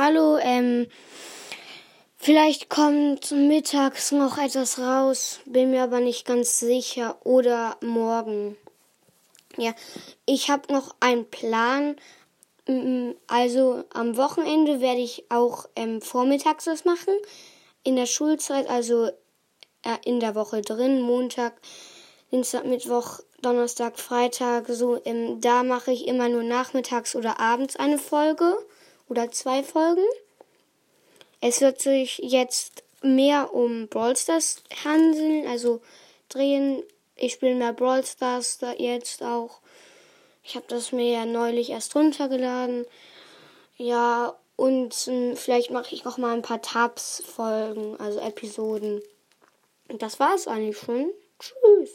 Hallo, ähm, vielleicht kommt mittags noch etwas raus, bin mir aber nicht ganz sicher. Oder morgen. Ja, ich habe noch einen Plan. Mm, Also am Wochenende werde ich auch ähm, vormittags was machen. In der Schulzeit, also äh, in der Woche drin, Montag, Dienstag, Mittwoch, Donnerstag, Freitag, so, ähm, da mache ich immer nur nachmittags oder abends eine Folge oder zwei Folgen. Es wird sich jetzt mehr um Brawl Stars handeln, also drehen. Ich spiele mehr Brawl Stars da jetzt auch. Ich habe das mir ja neulich erst runtergeladen. Ja, und ähm, vielleicht mache ich noch mal ein paar Tabs-Folgen, also Episoden. Und das war's eigentlich schon. Tschüss.